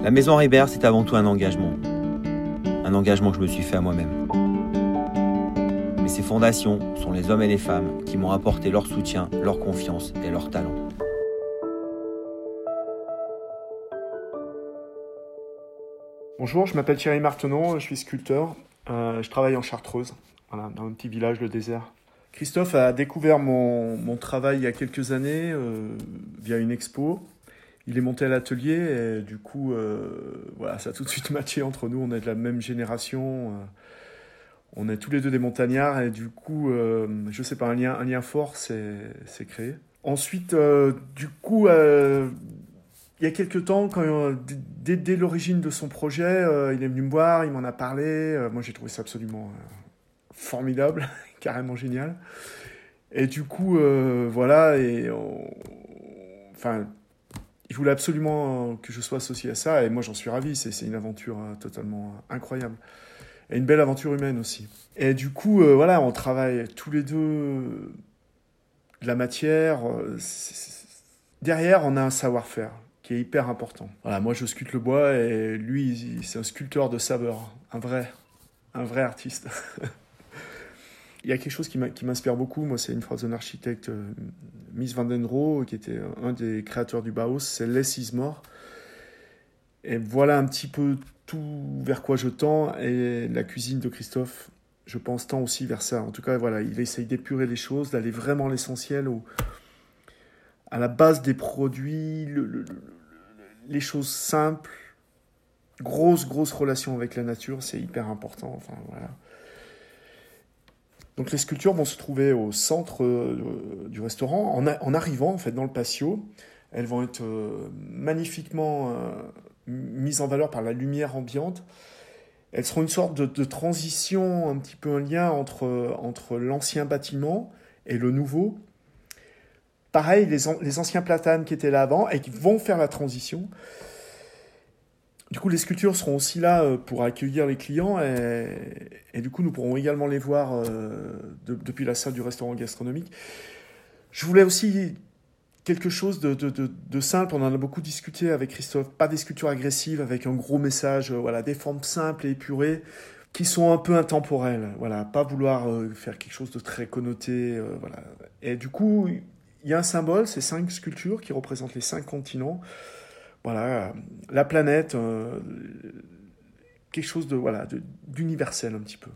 La maison Ribert, c'est avant tout un engagement. Un engagement que je me suis fait à moi-même. Mais ces fondations sont les hommes et les femmes qui m'ont apporté leur soutien, leur confiance et leur talent. Bonjour, je m'appelle Thierry Martenon, je suis sculpteur. Euh, je travaille en Chartreuse, dans un petit village, le désert. Christophe a découvert mon, mon travail il y a quelques années euh, via une expo. Il est monté à l'atelier et du coup, euh, voilà, ça a tout de suite matché entre nous. On est de la même génération. Euh, on est tous les deux des montagnards et du coup, euh, je sais pas, un lien, un lien fort s'est créé. Ensuite, euh, du coup, il y a quelques temps, quand, dès, dès l'origine de son projet, il est venu me voir, il m'en a parlé. Moi, j'ai trouvé ça absolument formidable, carrément génial. Et du coup, voilà, et on- enfin, il voulait absolument que je sois associé à ça, et moi, j'en suis ravi. C'est une aventure euh, totalement euh, incroyable. Et une belle aventure humaine aussi. Et du coup, euh, voilà, on travaille tous les deux de la matière. Derrière, on a un savoir-faire qui est hyper important. Voilà, moi, je sculpte le bois, et lui, c'est un sculpteur de saveur, un vrai, un vrai artiste. Il y a quelque chose qui m'inspire beaucoup, moi, c'est une phrase d'un architecte, euh, Mies van den Rohe, qui était un des créateurs du Bauhaus, c'est Less is more. Et voilà un petit peu tout vers quoi je tends, et la cuisine de Christophe, je pense, tend aussi vers ça. En tout cas, voilà, il essaye d'épurer les choses, d'aller vraiment l'essentiel, à la base des produits, le- le- le- les choses simples, grosse, grosse relation avec la nature, c'est hyper important. Enfin, voilà. Donc les sculptures vont se trouver au centre euh, du restaurant. En, arrivant en fait dans le patio, elles vont être euh, magnifiquement euh, mises en valeur par la lumière ambiante. Elles seront une sorte de, transition, un petit peu un lien entre, l'ancien bâtiment et le nouveau. Pareil, les, les anciens platanes qui étaient là avant et qui vont faire la transition. Du coup, les sculptures seront aussi là euh, pour accueillir les clients et, du coup, nous pourrons également les voir euh, de- depuis la salle du restaurant gastronomique. Je voulais aussi quelque chose de, simple. On en a beaucoup discuté avec Christophe. Pas des sculptures agressives avec un gros message. euh, voilà, des formes simples et épurées qui sont un peu intemporelles. Voilà, pas vouloir faire quelque chose de très connoté. voilà. Et du coup, il y a un symbole, ces cinq sculptures qui représentent les cinq continents. Voilà, la planète, euh, quelque chose de voilà d'universel un petit peu.